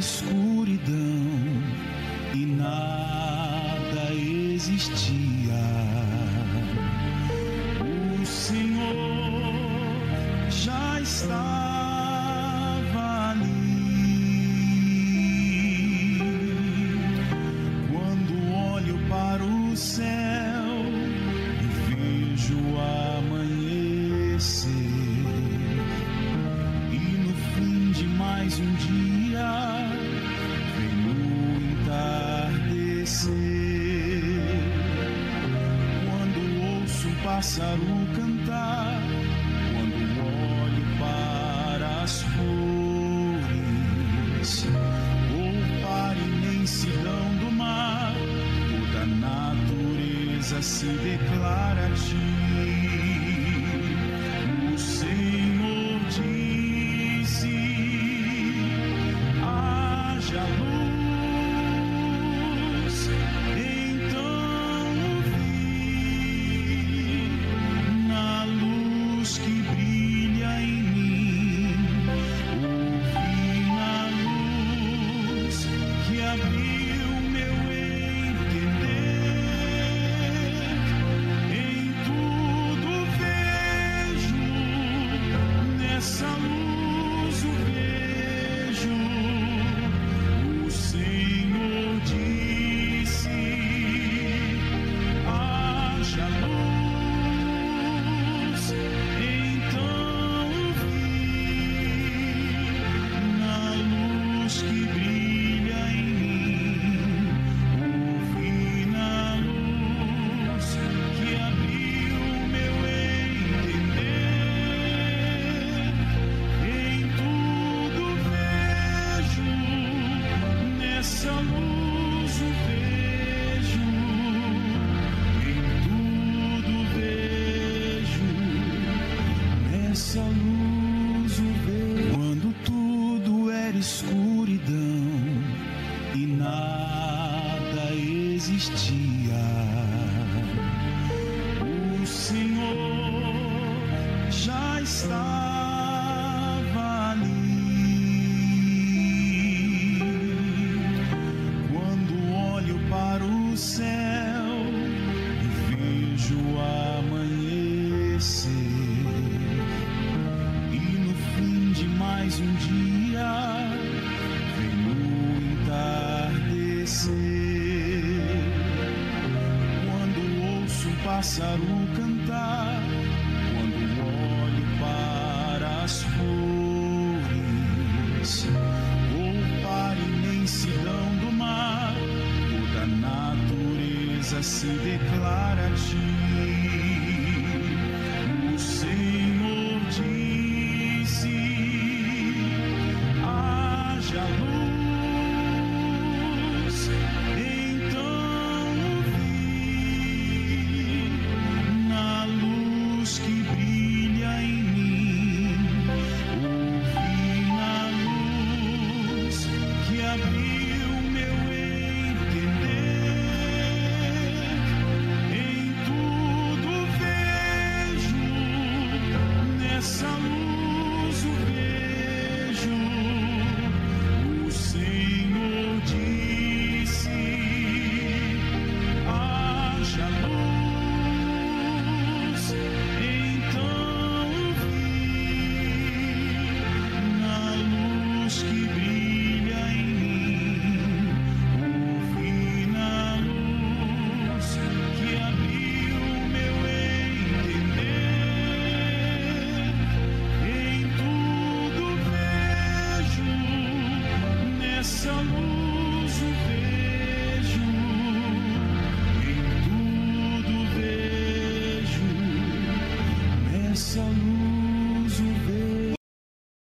escuridão e nada existia, o Senhor já estava ali. Quando olho para o céu e vejo amanhecer, e no fim de mais um dia entardecer. Quando ouço um pássaro cantar, quando olho para as flores, ou para a imensidão do mar, toda a natureza se declara a ti. Existia, o Senhor já estava ali. Quando olho para o céu e vejo amanhecer, e no fim de mais um dia pássaro cantar, quando olho para as flores, ou para a imensidão do mar, toda a natureza se declara a ti.